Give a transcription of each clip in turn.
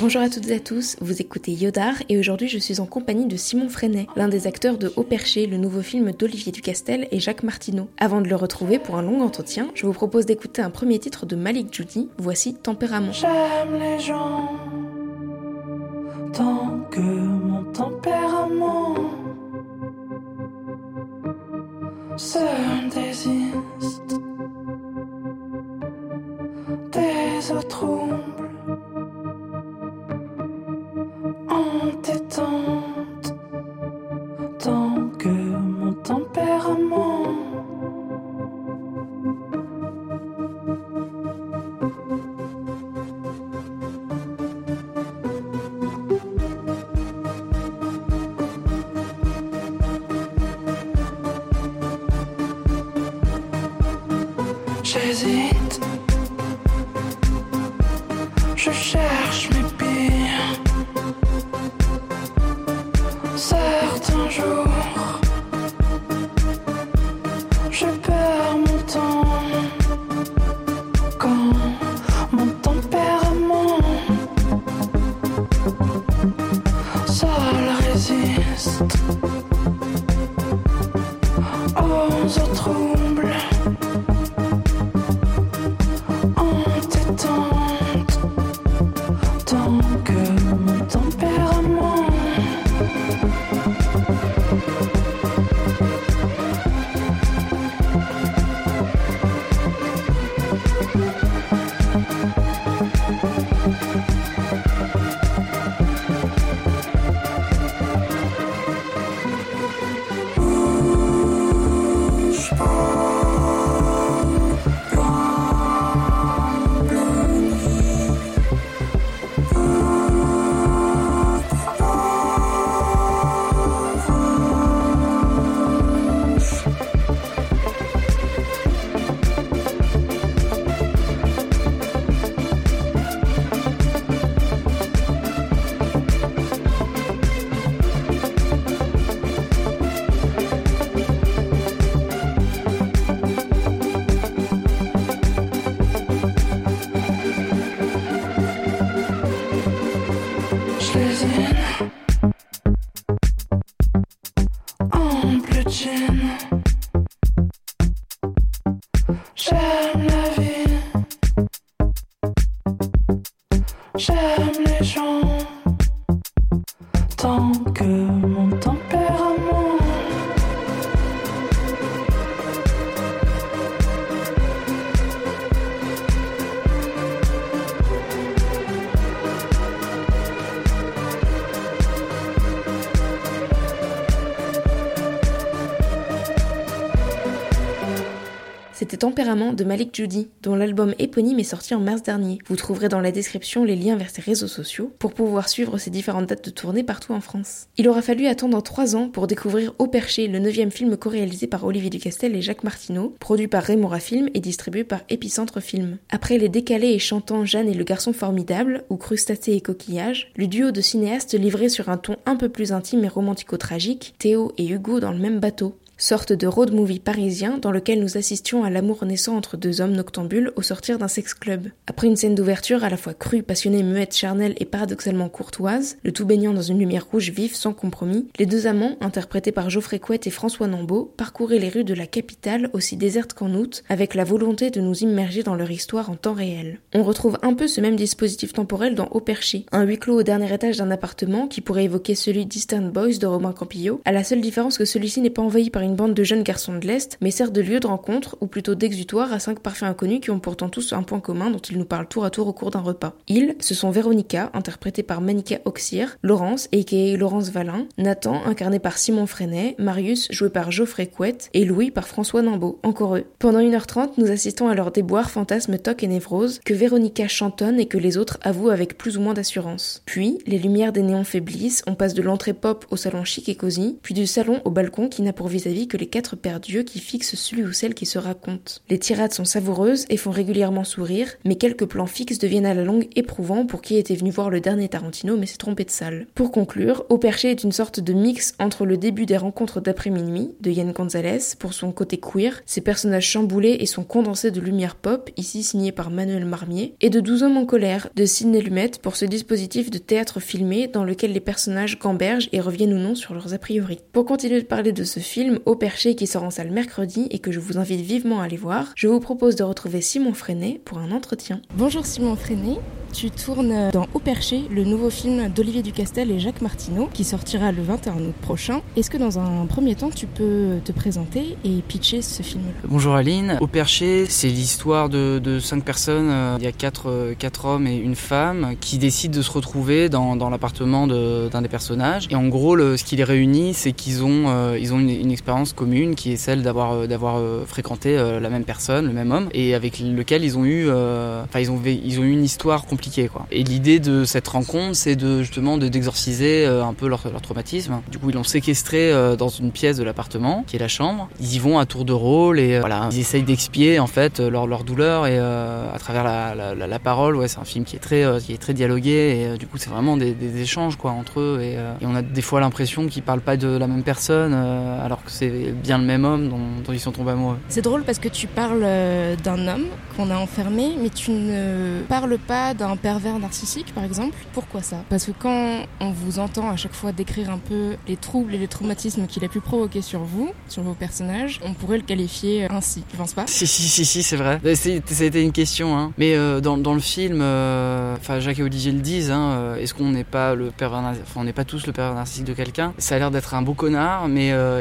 Bonjour à toutes et à tous, vous écoutez Yodar et aujourd'hui je suis en compagnie de Simon Freinet, l'un des acteurs de Au Perché, le nouveau film d'Olivier Ducastel et Jacques Martineau. Avant de le retrouver pour un long entretien, je vous propose d'écouter un premier titre de Malik Judy, voici Tempérament. J'aime les gens tant que mon tempérament se désiste des autres J'hésite, je C'était Tempérament de Malik Judy, dont l'album éponyme est sorti en mars dernier. Vous trouverez dans la description les liens vers ses réseaux sociaux pour pouvoir suivre ses différentes dates de tournée partout en France. Il aura fallu attendre 3 ans pour découvrir Au Perché, le neuvième film co-réalisé par Olivier Ducastel et Jacques Martineau, produit par Remora Film et distribué par Épicentre Film. Après les décalés et chantants Jeanne et le garçon formidable, ou Crustacés et coquillages, le duo de cinéastes livrait sur un ton un peu plus intime et romantico-tragique, Théo et Hugo dans le même bateau sorte de road movie parisien dans lequel nous assistions à l'amour naissant entre deux hommes noctambules au sortir d'un sex club. Après une scène d'ouverture à la fois crue, passionnée, muette, charnelle et paradoxalement courtoise, le tout baignant dans une lumière rouge vive sans compromis, les deux amants, interprétés par Geoffrey Couette et François Nambeau, parcouraient les rues de la capitale aussi déserte qu'en août, avec la volonté de nous immerger dans leur histoire en temps réel. On retrouve un peu ce même dispositif temporel dans Au Perché, un huis clos au dernier étage d'un appartement qui pourrait évoquer celui d'Eastern Boys de Romain Campillo, à la seule différence que celui-ci n'est pas envahi par une bande de jeunes garçons de l'Est, mais sert de lieu de rencontre, ou plutôt d'exutoire à cinq parfaits inconnus qui ont pourtant tous un point commun dont ils nous parlent tour à tour au cours d'un repas. Ils, ce sont Véronica, interprétée par Manika Oxir, Laurence, a.k.a. Laurence Valin, Nathan, incarné par Simon Freinet, Marius, joué par Geoffrey Couette, et Louis par François Nambeau, encore eux. Pendant 1h30, nous assistons à leur déboire, fantasmes, toc et névrose, que Véronica chantonne et que les autres avouent avec plus ou moins d'assurance. Puis, les lumières des néons faiblissent, on passe de l'entrée pop au salon chic et cosy, puis du salon au balcon qui n'a pour vis-à-vis que les quatre paires d'yeux qui fixent celui ou celle qui se raconte. Les tirades sont savoureuses et font régulièrement sourire, mais quelques plans fixes deviennent à la longue éprouvants pour qui était venu voir le dernier Tarantino mais s'est trompé de salle. Pour conclure, Au Perché est une sorte de mix entre le début des rencontres d'après minuit de Yann Gonzalez pour son côté queer, ses personnages chamboulés et son condensé de lumière pop, ici signé par Manuel Marmier, et de 12 hommes en colère de Sidney Lumet pour ce dispositif de théâtre filmé dans lequel les personnages gambergent et reviennent ou non sur leurs a priori. Pour continuer de parler de ce film, Au Perché qui sort en salle mercredi et que je vous invite vivement à aller voir, je vous propose de retrouver Simon Freinet pour un entretien. Bonjour Simon Freinet, tu tournes dans Au Perché, le nouveau film d'Olivier Ducastel et Jacques Martineau, qui sortira le 21 août prochain. Est-ce que dans un premier temps, tu peux te présenter et pitcher ce film? Bonjour Aline. Au Perché, c'est l'histoire de, de, cinq personnes. Euh, il y a quatre, euh, quatre hommes et une femme qui décident de se retrouver dans, dans l'appartement d'un des personnages. Et en gros, le, ce qui les réunit, c'est qu'ils ont, euh, ils ont une, une, expérience commune qui est celle d'avoir d'avoir fréquenté la même personne, le même homme, et avec lequel ils ont eu, enfin ils ont, eu une histoire compliquée. Quoi. Et l'idée de cette rencontre, c'est de justement de d'exorciser un peu leur, traumatisme. Du coup, ils l'ont séquestré dans une pièce de l'appartement, qui est la chambre. Ils y vont à tour de rôle et voilà, ils essayent d'expier en fait leur, leur douleur et euh, à travers la, la, parole. Ouais, c'est un film qui est très, euh, qui est très dialogué et euh, du coup, c'est vraiment des, échanges quoi entre eux et on a des fois l'impression qu'ils parlent pas de la même personne alors que c'est bien le même homme dont, dont ils sont tombés amoureux. C'est drôle parce que tu parles d'un homme qu'on a enfermé, mais tu ne parles pas d'un pervers narcissique, par exemple. Pourquoi ça? Parce que quand on vous entend à chaque fois décrire un peu les troubles et les traumatismes qu'il a pu provoquer sur vous, sur vos personnages, on pourrait le qualifier ainsi, tu penses pas? Si, si, si, si c'est vrai. Ça a été une question, hein. Mais euh, dans, dans, le film, enfin euh, Jacques et Olivier le disent, hein, euh, est-ce qu'on n'est pas le pervers, enfin on n'est pas tous le pervers narcissique de quelqu'un? Ça a l'air d'être un beau connard, mais euh,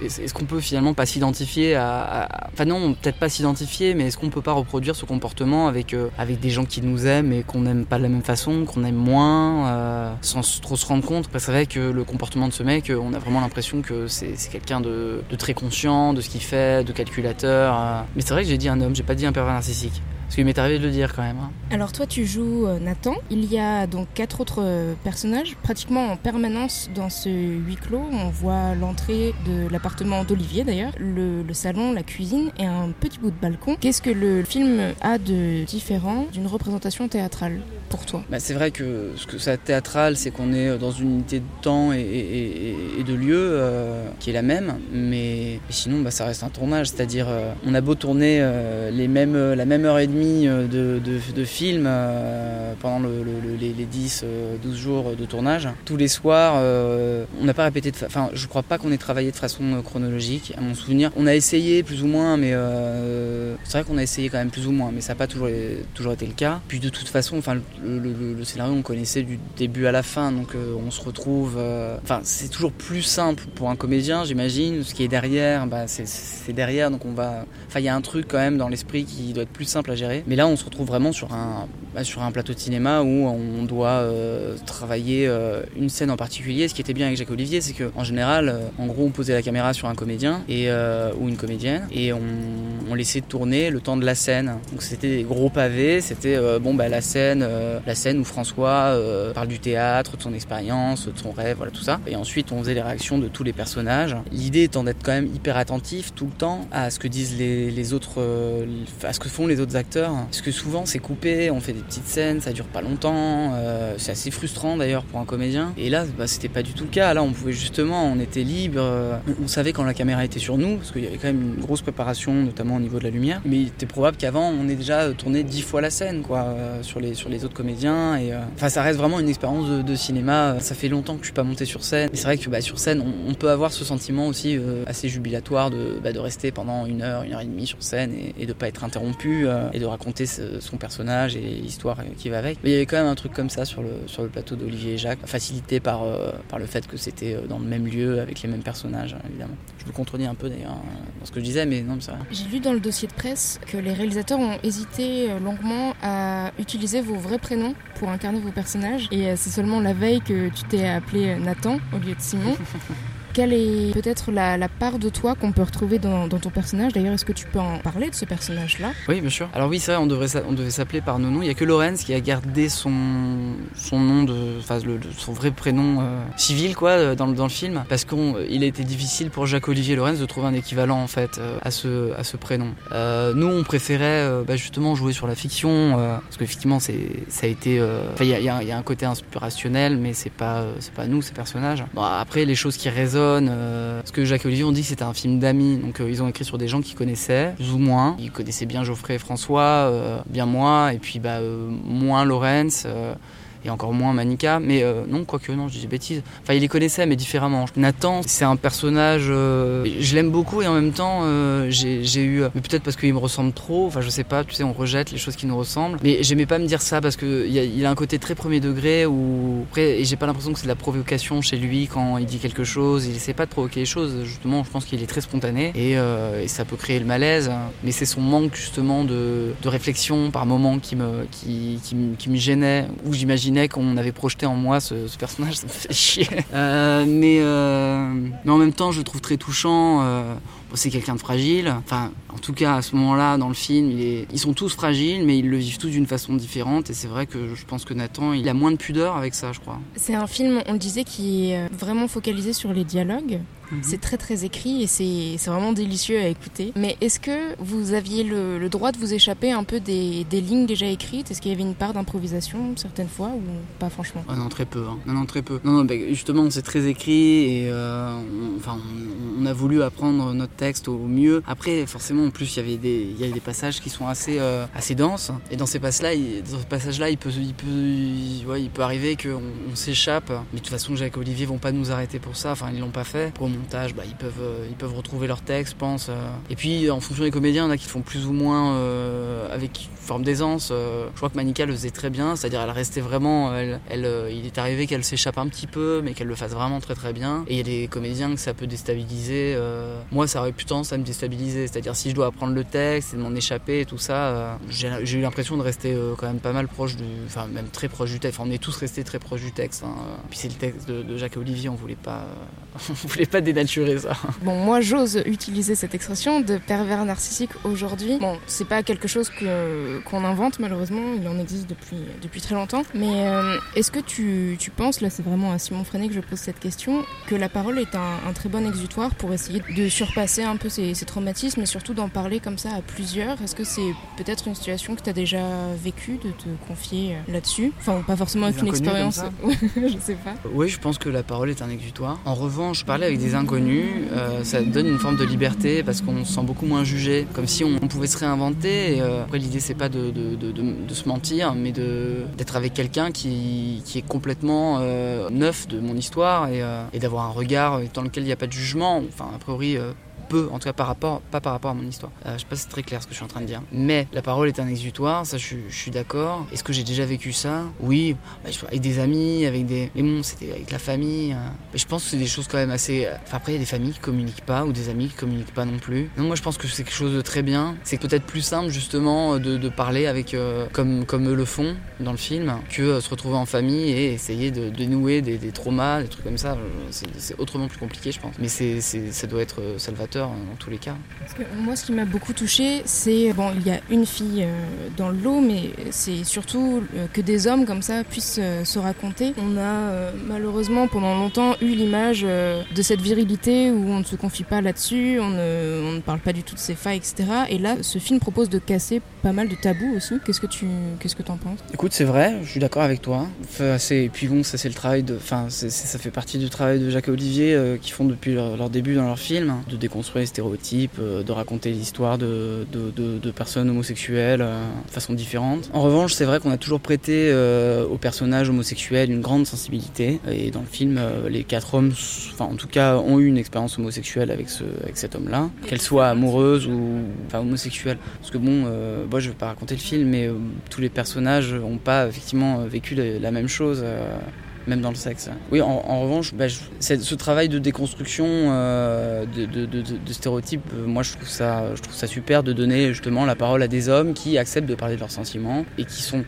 est-ce est qu'on peut finalement pas s'identifier à, enfin non, peut-être pas s'identifier, mais est-ce qu'on peut pas reproduire ce comportement avec euh, avec des gens qui nous aiment et qu'on n'aime pas de la même façon, qu'on aime moins, euh, sans trop se rendre compte? C'est vrai que le comportement de ce mec, euh, on a vraiment l'impression que c'est quelqu'un de, très conscient de ce qu'il fait, de calculateur. Mais c'est vrai que j'ai dit un homme, j'ai pas dit un pervers narcissique. Parce qu'il m'est arrivé de le dire quand même. Hein. Alors toi tu joues Nathan. Il y a donc quatre autres personnages pratiquement en permanence dans ce huis clos. On voit l'entrée de l'appartement d'Olivier d'ailleurs, le, le, salon, la cuisine et un petit bout de balcon. Qu'est-ce que le film a de différent d'une représentation théâtrale pour toi? Bah, C'est vrai que ce que ça théâtral, c'est qu'on est dans une unité de temps et, et, et de lieu euh, qui est la même, mais sinon bah, ça reste un tournage, c'est-à-dire euh, on a beau tourner euh, les mêmes, la même heure et demie de, de, de euh, pendant le, le, les, les 10, 12 jours de tournage, tous les soirs, euh, on n'a pas répété, de enfin je crois pas qu'on ait travaillé de façon chronologique, à mon souvenir. On a essayé plus ou moins, mais euh, c'est vrai qu'on a essayé quand même plus ou moins, mais ça n'a pas toujours, toujours été le cas. Puis de toute façon, enfin le, scénario on connaissait du début à la fin, donc euh, on se retrouve. Enfin c'est toujours plus simple pour un comédien, j'imagine. Ce qui est derrière, bah, c'est derrière, donc on va. Enfin il y a un truc quand même dans l'esprit qui doit être plus simple à gérer. Mais là, on se retrouve vraiment sur un, bah, sur un plateau de cinéma où on doit euh, travailler euh, une scène en particulier. Ce qui était bien avec Jacques Olivier, c'est qu'en général, euh, en gros, on posait la caméra sur un comédien et, ou une comédienne et on, on, laissait tourner le temps de la scène. Donc c'était des gros pavés, c'était bon bah la scène, la scène où François parle du théâtre, de son expérience, de son rêve, voilà tout ça. Et ensuite, on faisait les réactions de tous les personnages. L'idée étant d'être quand même hyper attentif tout le temps à ce que disent les, les autres, à ce que font les autres acteurs parce que souvent c'est coupé, on fait des petites scènes, ça dure pas longtemps, euh, c'est assez frustrant d'ailleurs pour un comédien. Et là, bah, c'était pas du tout le cas. Là, on pouvait justement, on était libre, euh, on savait quand la caméra était sur nous, parce qu'il y avait quand même une grosse préparation, notamment au niveau de la lumière. Mais il était probable qu'avant, on ait déjà tourné dix fois la scène, quoi, euh, sur les autres comédiens. Et enfin, ça reste vraiment une expérience de, cinéma. Ça fait longtemps que je suis pas monté sur scène. C'est vrai que bah, sur scène, on, on, peut avoir ce sentiment aussi assez jubilatoire de, bah, de rester pendant une heure, une heure et demie sur scène et, et de pas être interrompu et de raconter son personnage et l'histoire qui va avec. Mais il y avait quand même un truc comme ça sur le, sur le plateau d'Olivier et Jacques, facilité par, euh, par le fait que c'était dans le même lieu avec les mêmes personnages, évidemment. Je vous contredis un peu d'ailleurs dans ce que je disais, mais non, c'est vrai. J'ai lu dans le dossier de presse que les réalisateurs ont hésité longuement à utiliser vos vrais prénoms pour incarner vos personnages, et c'est seulement la veille que tu t'es appelé Nathan au lieu de Simon. quelle est peut-être la, part de toi qu'on peut retrouver dans, ton personnage? D'ailleurs, est-ce que tu peux en parler de ce personnage-là? Oui, bien sûr. Alors oui, vrai, on, on devait s'appeler par nos noms. Il n'y a que Lorenz qui a gardé son, nom, de, enfin, son vrai prénom euh, civil quoi, dans, dans le film, parce qu'il a été difficile pour Jacques-Olivier Lorenz de trouver un équivalent en fait euh, à, ce, prénom. Euh, nous, on préférait euh, bah, justement jouer sur la fiction, euh, parce qu'effectivement, ça a été... Il y, a un côté inspirationnel, mais c'est pas, pas nous, ces personnages. Bon, après, les choses qui résonnent, parce que Jacques-Olivier, on dit que c'était un film d'amis, donc ils ont écrit sur des gens qui connaissaient, plus ou moins. Ils connaissaient bien Geoffrey et François, bien moi, et puis bah, moins Lorenz et encore moins Manika. Mais euh, non, quoique non, je dis bêtises. Enfin, il les connaissait, mais différemment. Nathan, c'est un personnage, euh, je l'aime beaucoup et en même temps, euh, j'ai eu, mais peut-être parce qu'il me ressemble trop. Enfin, je sais pas. Tu sais, on rejette les choses qui nous ressemblent. Mais j'aimais pas me dire ça parce que il, il a, un côté très premier degré où après, et j'ai pas l'impression que c'est de la provocation chez lui quand il dit quelque chose. Il essaie pas de provoquer les choses. Justement, je pense qu'il est très spontané et, et, ça peut créer le malaise. Mais c'est son manque justement de, de réflexion par moment qui me, qui, qui, qui me gênait. Ou j'imagine qu'on avait projeté en moi ce, personnage, ça me fait chier. Euh, mais, euh, mais en même temps, je le trouve très touchant. Euh, c'est quelqu'un de fragile. Enfin, en tout cas, à ce moment-là, dans le film, ils sont tous fragiles, mais ils le vivent tous d'une façon différente. Et c'est vrai que je pense que Nathan, il a moins de pudeur avec ça, je crois. C'est un film, on le disait, qui est vraiment focalisé sur les dialogues. Mmh. C'est très très écrit et c'est vraiment délicieux à écouter. Mais est-ce que vous aviez le, le, droit de vous échapper un peu des, des lignes déjà écrites? Est-ce qu'il y avait une part d'improvisation certaines fois ou pas franchement? Oh Non, très peu. Hein. Non, non, très peu. Non, non, bah, justement, c'est très écrit et euh, on, enfin, on, on, a voulu apprendre notre texte au mieux. Après, forcément, en plus, il y avait des, il y a des passages qui sont assez, euh, assez denses. Et dans ces passages-là, il, dans il peut, il peut, il, ouais, il peut arriver qu'on on, s'échappe. Mais de toute façon, Jacques et Olivier vont pas nous arrêter pour ça. Enfin, ils l'ont pas fait. Bah, ils, peuvent, euh, ils peuvent retrouver leur texte, je pense. Euh. Et puis, en fonction des comédiens, il y en a qui font plus ou moins euh, avec forme d'aisance. je crois que Manika le faisait très bien, c'est-à-dire elle restait vraiment. Il est arrivé qu'elle s'échappe un petit peu, mais qu'elle le fasse vraiment très très bien. Et il y a des comédiens que ça peut déstabiliser. moi, ça aurait pu tendance à me déstabiliser. C'est-à-dire, si je dois apprendre le texte et m'en échapper et tout ça, j'ai eu l'impression de rester quand même pas mal proche du. Enfin, même très proche du texte. Enfin, on est tous restés très proches du texte. Hein. Puis c'est le texte de, de, Jacques et Olivier, on voulait pas. on voulait pas dénaturer ça. Bon, moi j'ose utiliser cette expression de pervers narcissique aujourd'hui. Bon, c'est pas quelque chose que qu'on invente malheureusement, il en existe depuis depuis très longtemps. Mais euh, est-ce que tu, tu penses, là c'est vraiment à Simon Freinet que je pose cette question, que la parole est un, un très bon exutoire pour essayer de surpasser un peu ces, ces traumatismes et surtout d'en parler comme ça à plusieurs? Est-ce que c'est peut-être une situation que tu as déjà vécue de te confier là-dessus? Enfin, pas forcément avec une expérience, je sais pas. Oui, je pense que la parole est un exutoire. En revanche, parlais avec des inconnus. Euh, ça donne une forme de liberté parce qu'on se sent beaucoup moins jugé, comme si on, pouvait se réinventer. Euh, après, l'idée, c'est pas de, se mentir, mais d'être avec quelqu'un qui, est complètement euh, neuf de mon histoire et, et d'avoir un regard dans lequel il n'y a pas de jugement. Enfin, a priori, peu, en tout cas par rapport, pas par rapport à mon histoire. Euh, je sais pas si c'est très clair ce que je suis en train de dire. Mais la parole est un exutoire, ça je, suis d'accord. Est-ce que j'ai déjà vécu ça? Oui, bah, avec des amis, avec des. Mais bon, c'était avec la famille. Hein. Je pense que c'est des choses quand même assez. Enfin, après, il y a des familles qui communiquent pas ou des amis qui communiquent pas non plus. Non, moi je pense que c'est quelque chose de très bien. C'est peut-être plus simple justement de, de parler avec. Euh, comme, comme eux le font dans le film, que euh, se retrouver en famille et essayer de dénouer des, des traumas, des trucs comme ça. C'est autrement plus compliqué, je pense. Mais c'est ça doit être euh, dans tous les cas. Parce que moi, ce qui m'a beaucoup touché, c'est bon, il y a une fille euh, dans le lot, mais c'est surtout euh, que des hommes comme ça puissent euh, se raconter. On a euh, malheureusement pendant longtemps eu l'image euh, de cette virilité où on ne se confie pas là-dessus, on ne, on ne parle pas du tout de ses failles, etc. Et là, ce film propose de casser pas mal de tabous aussi. Qu'est-ce que tu qu'est-ce que en penses? Écoute, c'est vrai, je suis d'accord avec toi. Enfin, et puis bon, ça c'est le travail de, enfin, ça fait partie du travail de Jacques et Olivier euh, qui font depuis leur, leur, début dans leur film, de déconstruire les stéréotypes, euh, de raconter l'histoire de, de, de, de, personnes homosexuelles euh, de façon différente. En revanche, c'est vrai qu'on a toujours prêté euh, aux personnages homosexuels une grande sensibilité. Et dans le film, les quatre hommes, enfin en tout cas, ont eu une expérience homosexuelle avec, ce, avec cet homme-là, qu'elle soit amoureuse ou enfin, homosexuelle. Parce que bon, euh, moi je vais pas raconter le film, mais euh, tous les personnages n'ont pas effectivement vécu la, la même chose. Euh, même dans le sexe. Oui, en, en revanche, bah, je- ce travail de déconstruction euh, de, de- de- de- stéréotypes, euh, moi je trouve, ça, je trouve ça super de donner justement la parole à des hommes qui acceptent de parler de leurs sentiments et qui sont.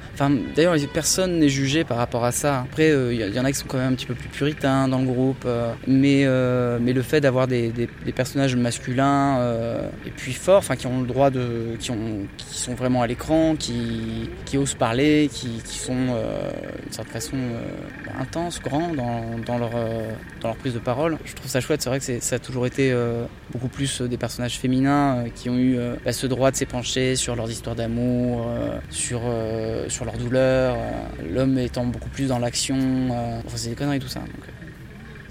D'ailleurs, personne n'est jugé par rapport à ça. Après, euh, il y, y en a qui sont quand même un petit peu plus puritains dans le groupe, euh, mais, euh, mais le fait d'avoir des, des- des personnages masculins euh, et puis forts, enfin qui ont le droit de. qui, ont, qui sont vraiment à l'écran, qui, qui osent parler, qui, qui sont euh, d'une certaine façon euh, intenses, grands dans, dans leur, euh, dans leur prise de parole. Je trouve ça chouette, c'est vrai que ça a toujours été euh, beaucoup plus euh, des personnages féminins qui ont eu bah, ce droit de s'épancher sur leurs histoires d'amour, sur, sur leurs douleurs, euh, l'homme étant beaucoup plus dans l'action. enfin, c'est des conneries tout ça.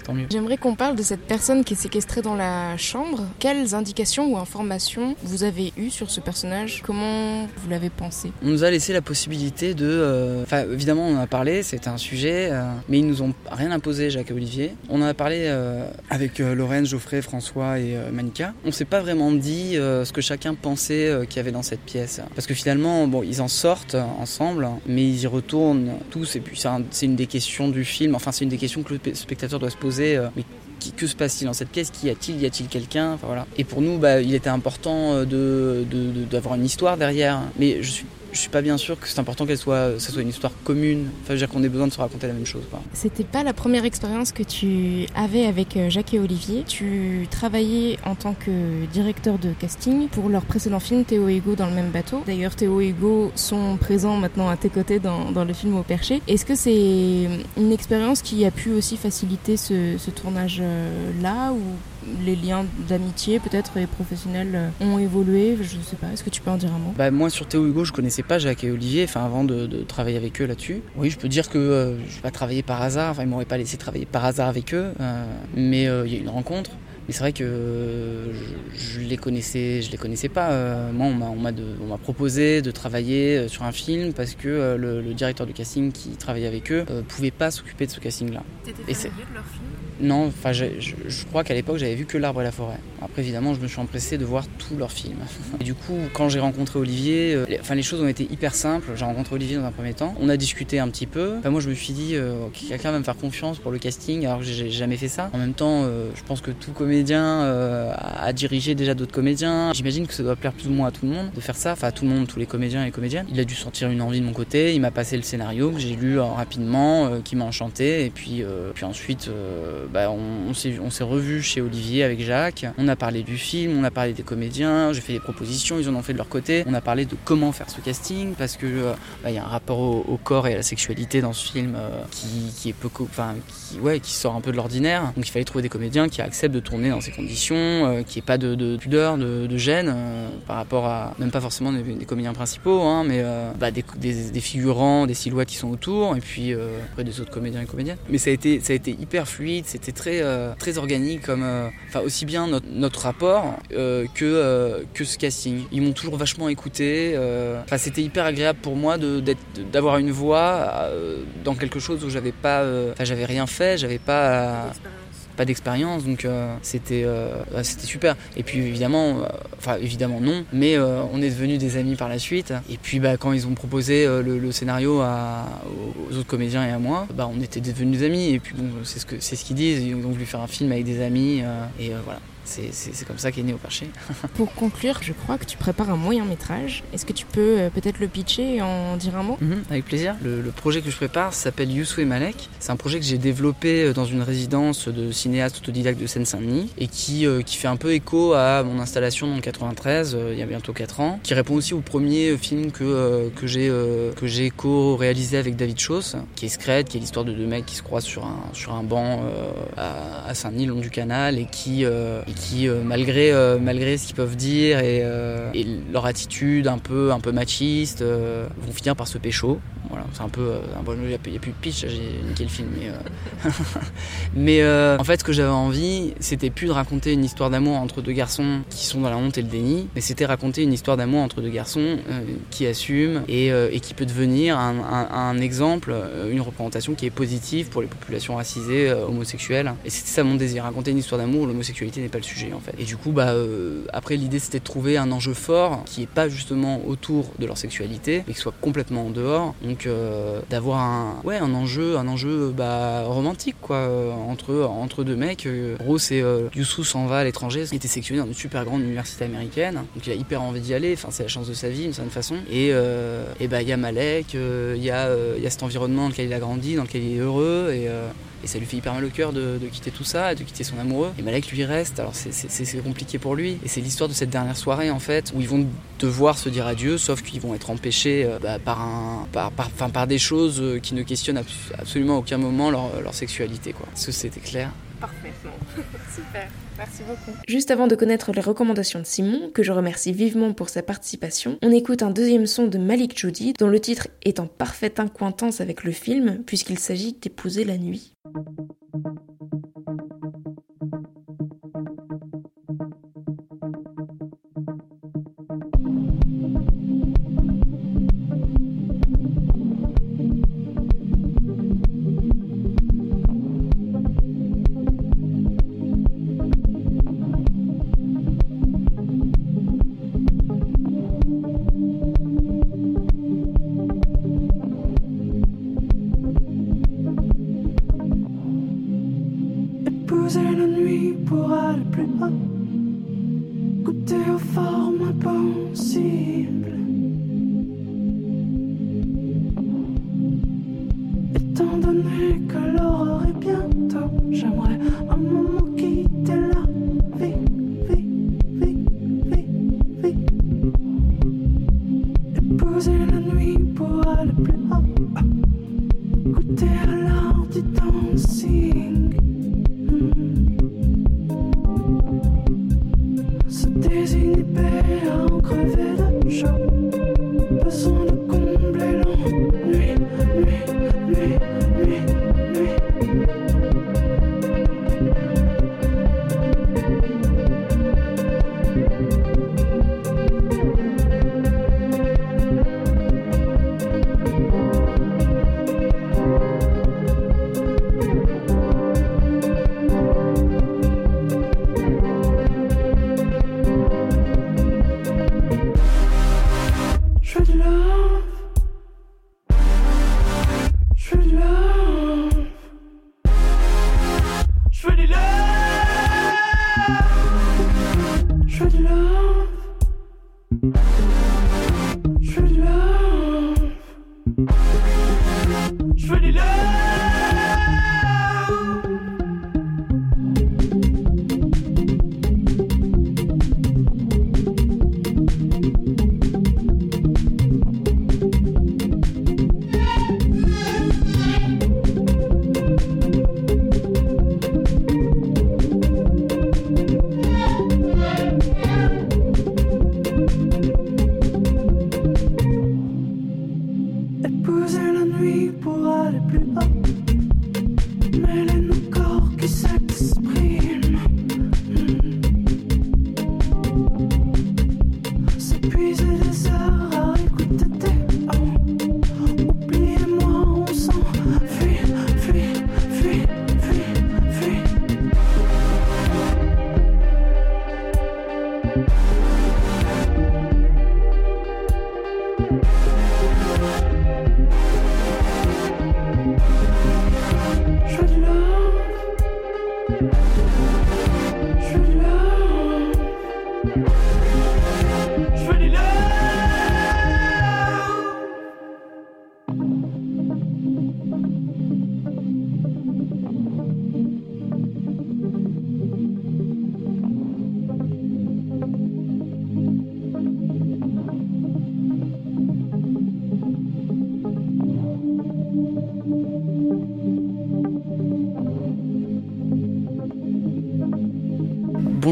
Tant mieux. J'aimerais qu'on parle de cette personne qui est séquestrée dans la chambre. Quelles indications ou informations vous avez eues sur ce personnage? Comment vous l'avez pensé? On nous a laissé la possibilité de. euh, Enfin, évidemment, on en a parlé, c'était un sujet, euh, mais ils nous ont rien imposé, Jacques et Olivier. On en a parlé euh, avec euh, Lorraine, Geoffrey, François et euh, Manika. On s'est pas vraiment dit euh, ce que chacun pensait euh, qu'il y avait dans cette pièce. Parce que finalement, bon, ils en sortent ensemble, mais ils y retournent tous, et puis c'est un- c'est une des questions du film, enfin, c'est une des questions que le pe- spectateur doit se poser. Euh, mais qui- que se passe-t-il dans cette pièce? Qu'y a-t-il? Y a-t-il quelqu'un? Enfin, voilà. Et pour nous, bah, il était important euh, d'avoir une histoire derrière. Mais je suis, je suis pas bien sûr que c'est important qu'elle soit, ce soit une histoire commune. Enfin, je veux dire qu'on ait besoin de se raconter la même chose. C'était pas la première expérience que tu avais avec euh, Jacques et Olivier. Tu travaillais en tant que directeur de casting pour leur précédent film Théo et Hugo dans le même bateau. D'ailleurs, Théo et Hugo sont présents maintenant à tes côtés dans, le film Au Perché. Est-ce que c'est une expérience qui a pu aussi faciliter ce, ce tournage-là ou les liens d'amitié peut-être et professionnels euh, ont évolué Je sais pas. Est-ce que tu peux en dire un mot? Bah, moi, sur Théo Hugo, je connaissais pas Jacques et Olivier, enfin, avant de, de travailler avec eux là-dessus. Oui, je peux dire que euh, je n'ai pas travaillé par hasard, enfin, ils m'auraient pas laissé travailler par hasard avec eux, euh, mais euh, il y a eu une rencontre. Mais c'est vrai que je, je les connaissais, je les connaissais pas. Euh, moi, on m'a, on proposé de travailler sur un film parce que euh, le, le directeur de casting qui travaillait avec eux euh, pouvait pas s'occuper de ce casting-là. De leur film? Non, enfin, je, je crois qu'à l'époque, j'avais vu que L'Arbre et la Forêt. Après, évidemment, je me suis empressé de voir tous leurs films. Et du coup, quand j'ai rencontré Olivier, euh, les, enfin, les choses ont été hyper simples. J'ai rencontré Olivier dans un premier temps. On a discuté un petit peu. Enfin, moi, je me suis dit, euh, quelqu'un va me faire confiance pour le casting, alors que j'ai jamais fait ça. En même temps, euh, je pense que tout comédien a, dirigé déjà d'autres comédiens. J'imagine que ça doit plaire plus ou moins à tout le monde de faire ça. Enfin, à tout le monde, tous les comédiens et les comédiennes. Il a dû sentir une envie de mon côté. Il m'a passé le scénario que j'ai lu rapidement, qui m'a enchanté. Et puis, puis ensuite, bah, on, s'est revus chez Olivier avec Jacques. On a parlé du film, on a parlé des comédiens. J'ai fait des propositions, ils en ont fait de leur côté. On a parlé de comment faire ce casting parce que euh, bah, il y a un rapport au, corps et à la sexualité dans ce film euh, qui, est peu, enfin, ouais, qui sort un peu de l'ordinaire. Donc il fallait trouver des comédiens qui acceptent de tourner dans ces conditions, euh, qui ait pas de, de pudeur, de, gêne par rapport à même pas forcément des, comédiens principaux, hein, mais bah, des, figurants, des silhouettes qui sont autour, et puis après des autres comédiens et comédiennes. Mais ça a été hyper fluide, c'était très, euh, très organique, comme, euh, enfin aussi bien notre, notre rapport euh, que, que ce casting. Ils m'ont toujours vachement écouté. Enfin, c'était hyper agréable pour moi d'avoir une voix dans quelque chose où j'avais pas, j'avais rien fait, j'avais pas pas d'expérience donc euh, c'était euh, ouais, c'était super. Et puis évidemment euh, enfin évidemment non mais euh, on est devenus des amis par la suite. Et puis bah, quand ils ont proposé le, scénario aux autres comédiens et à moi bah on était devenus amis. Et puis bon c'est ce c'est ce qu'ils disent. Ils ont voulu faire un film avec des amis et voilà c'est comme ça qu'est né au perché Pour conclure, je crois que tu prépares un moyen métrage. Est-ce que tu peux euh, peut-être le pitcher et en dire un mot? Mhm, avec plaisir. Le, le projet que je prépare s'appelle Youssou et Malek. C'est un projet que j'ai développé euh, dans une résidence de cinéaste autodidacte de Seine-Saint-Denis et qui, euh, qui fait un peu écho à mon installation dans le 93, euh, il y a bientôt 4 ans, qui répond aussi au premier film que, que j'ai co-réalisé avec David Chauss, qui est Scred, qui est l'histoire de deux mecs qui se croisent sur un, sur un banc à, à Saint-Denis, le long du canal, et qui, qui euh, malgré, euh, malgré ce qu'ils peuvent dire et, euh, et leur attitude un peu, un peu machiste, vont finir par se pécho. Voilà, c'est un peu. bon, il n'y a, plus de pitch, j'ai niqué le film. Mais, mais en fait, ce que j'avais envie, c'était plus de raconter une histoire d'amour entre deux garçons qui sont dans la honte et le déni, mais c'était raconter une histoire d'amour entre deux garçons qui assument et, qui peut devenir un, exemple, une représentation qui est positive pour les populations racisées, homosexuelles. Et c'était ça mon désir, raconter une histoire d'amour où l'homosexualité n'est pas le en. Et du coup, bah, euh, après, l'idée c'était de trouver un enjeu fort qui est pas justement autour de leur sexualité, mais qui soit complètement en dehors. Donc euh, d'avoir un, ouais, un enjeu, un enjeu bah, romantique quoi, euh, entre, entre deux mecs. Rose et euh, Youssou s'en va à l'étranger, il était sélectionné dans une super grande université américaine, donc il a hyper envie d'y aller, enfin, c'est la chance de sa vie d'une certaine façon. Et et bah, il y a Malek, il y, a, y a cet environnement dans lequel il a grandi, dans lequel il est heureux, et, et ça lui fait hyper mal au cœur de, quitter tout ça, de quitter son amoureux. Et Malek lui reste, alors c'est- compliqué pour lui. Et c'est l'histoire de cette dernière soirée en fait, où ils vont devoir se dire adieu, sauf qu'ils vont être empêchés euh, bah, par, un, par, par, des choses euh, qui ne questionnent abs- absolument aucun moment leur, sexualité. Est-ce que c'était clair? Parfaitement. Super. Merci beaucoup. Juste avant de connaître les recommandations de Simon, que je remercie vivement pour sa participation, on écoute un deuxième son de Malik Jody, dont le titre est en parfaite incointance avec le film, puisqu'il s'agit d'épouser la nuit. Désinhiber à en crever de chaud. Je veux du love.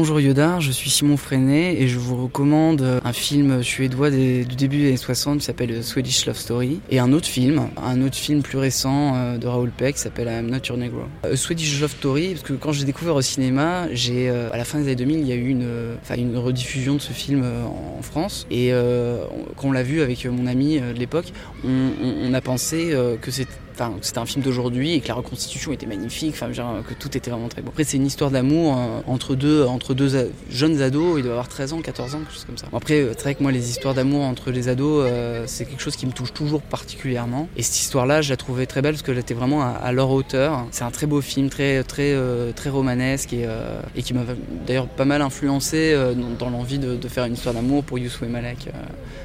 Bonjour Yoda, je suis Simon Freinet et je vous recommande un film suédois du début des années 60 qui s'appelle Swedish Love Story et un autre film, un autre film plus récent euh, de Raoul Peck qui s'appelle I'm Not Your Negro. Euh, Swedish Love Story, parce que quand j'ai découvert au cinéma, j'ai euh, à la fin des années 2000, il y a eu une, rediffusion de ce film en France et euh, quand on l'a vu avec mon ami de l'époque, on, a pensé que c'était enfin, c'était un film d'aujourd'hui et que la reconstitution était magnifique, enfin, que tout était vraiment très beau. Après, c'est une histoire d'amour euh, entre deux, entre deux jeunes ados, il doit avoir 13 ans, 14 ans, quelque chose comme ça. après, euh, c'est vrai que moi, les histoires d'amour entre les ados, euh, c'est quelque chose qui me touche toujours particulièrement. Et cette histoire-là, je la trouvais très belle parce qu'elle était vraiment à, leur hauteur. C'est un très beau film, très, très, très romanesque et, et qui m'a d'ailleurs pas mal influencé dans, l'envie de, faire une histoire d'amour pour Youssou et Malek.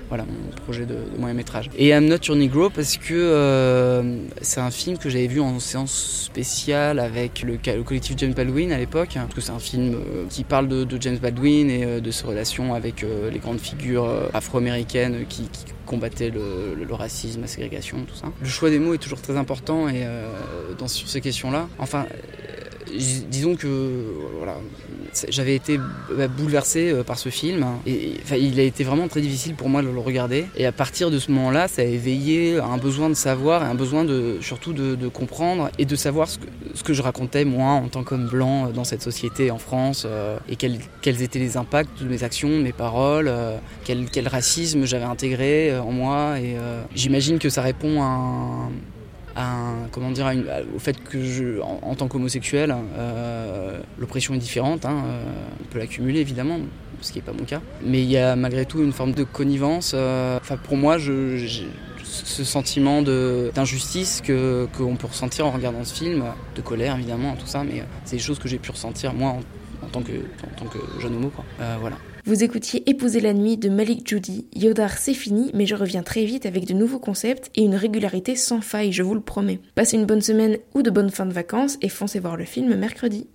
voilà, mon projet de, de moyen métrage. Et I'm Not Your Negro parce que c'est un film que j'avais vu en séance spéciale avec le, collectif James Baldwin à l'époque, parce que c'est un film euh, qui parle de, James Baldwin et euh, de ses relations avec euh, les grandes figures afro-américaines qui, combattaient le, racisme, la ségrégation, tout ça. Le choix des mots est toujours très important et dans, sur ces questions-là. Enfin, disons que voilà, j'avais été bah, bouleversé euh, par ce film. Et il a été vraiment très difficile pour moi de le regarder. Et à partir de ce moment-là ça a éveillé un besoin de savoir et un besoin de surtout de, comprendre et de savoir ce que, ce que, je racontais moi en tant qu'homme blanc euh, dans cette société en France euh, et quels, quels, étaient les impacts de mes actions, de mes paroles, quel, quel, racisme j'avais intégré en moi. Et j'imagine que ça répond à un comment dire, au fait que en, tant qu'homosexuel, euh, l'oppression est différente. Hein, euh, on peut l'accumuler évidemment, ce qui n'est pas mon cas. Mais il y a malgré tout une forme de connivence. Euh, enfin, pour moi, ce sentiment d'injustice que qu'on peut ressentir en regardant ce film, de colère évidemment, tout ça, mais c'est des choses que j'ai pu ressentir moi en, tant, que, en tant que jeune homo. Voilà. Vous écoutiez Épouser la nuit de Malik Judy. Yodar, c'est fini, mais je reviens très vite avec de nouveaux concepts et une régularité sans faille, je vous le promets. Passez une bonne semaine ou de bonnes fins de vacances et foncez voir le film mercredi.